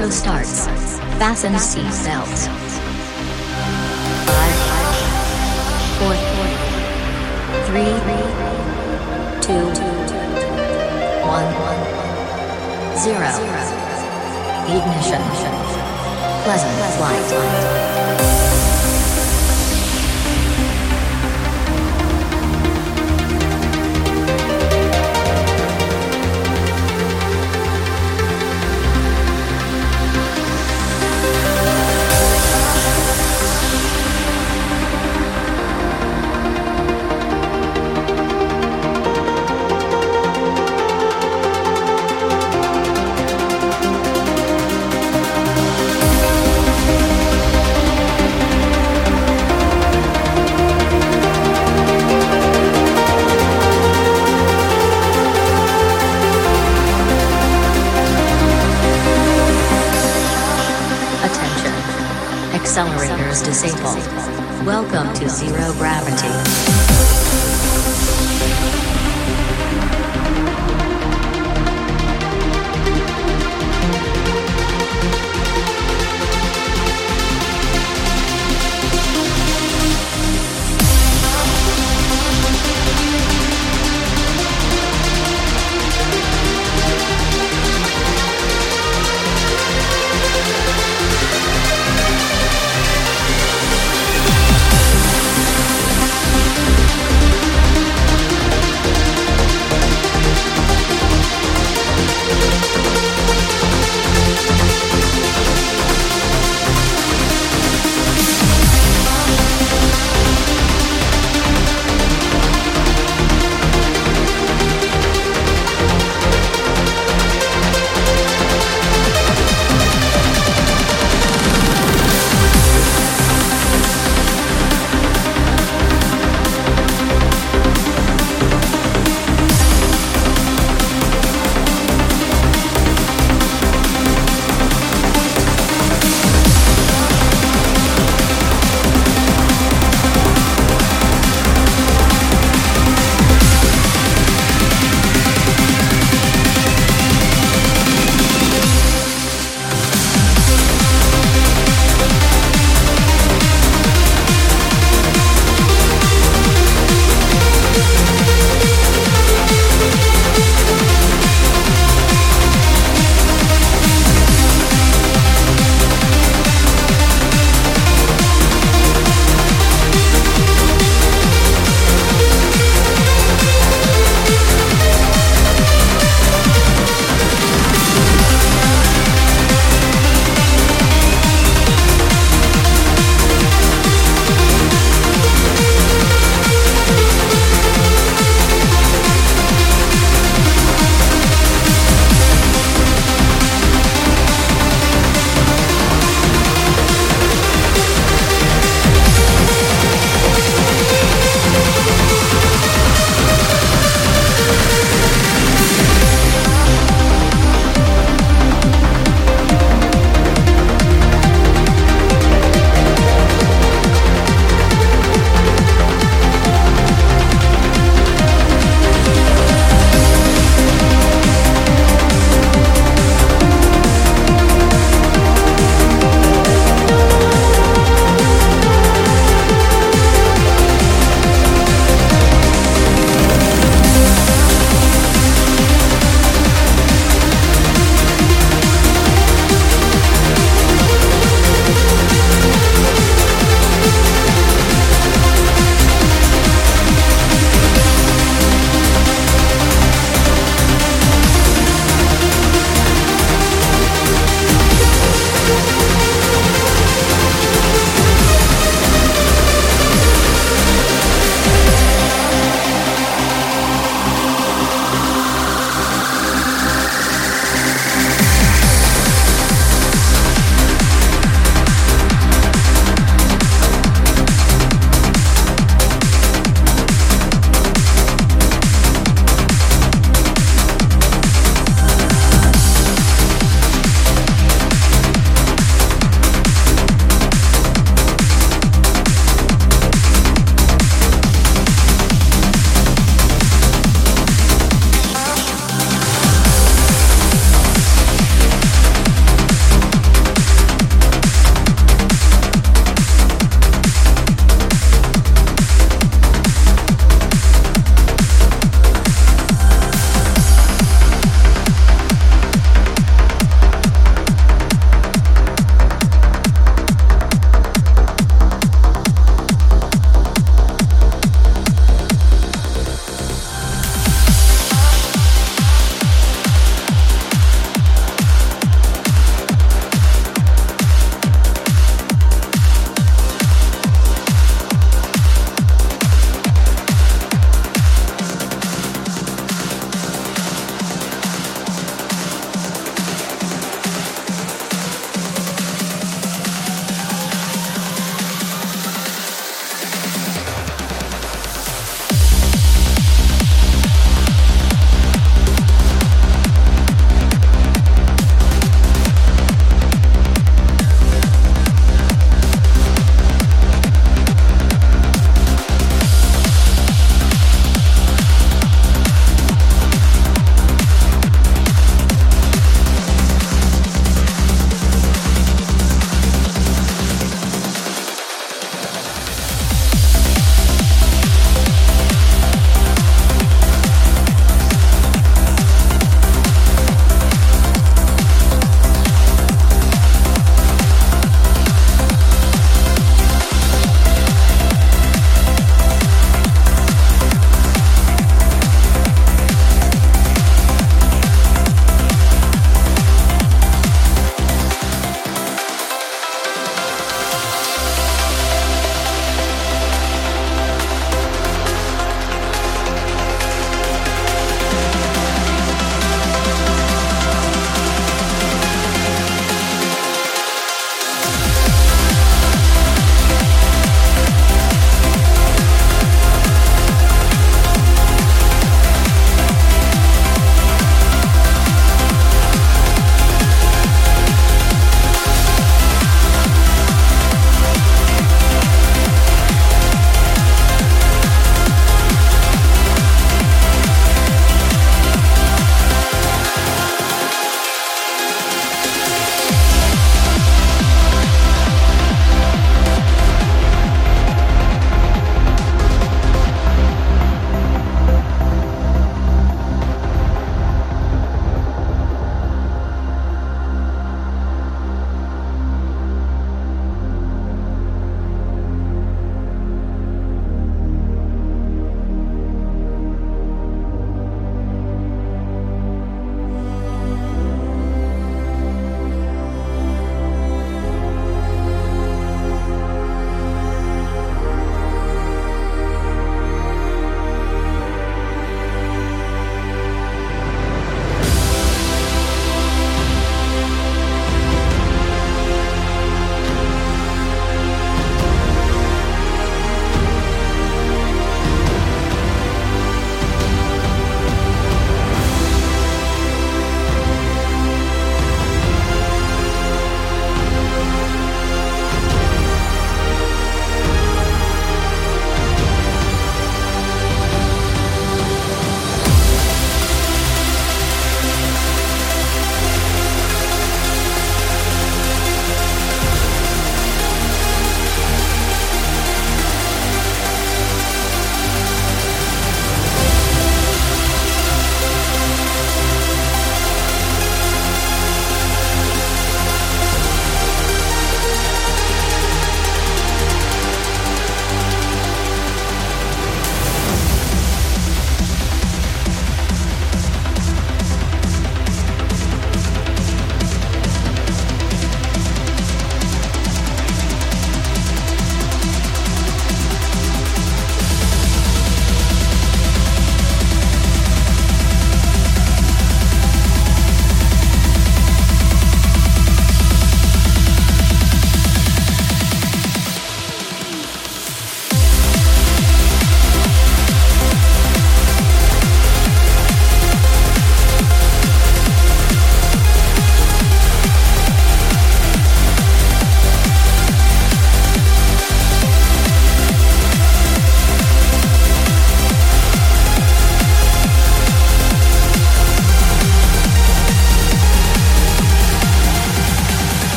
auto starts. Fasten seat belts. Five, four, three, two, one, zero. Ignition. Pleasant flight.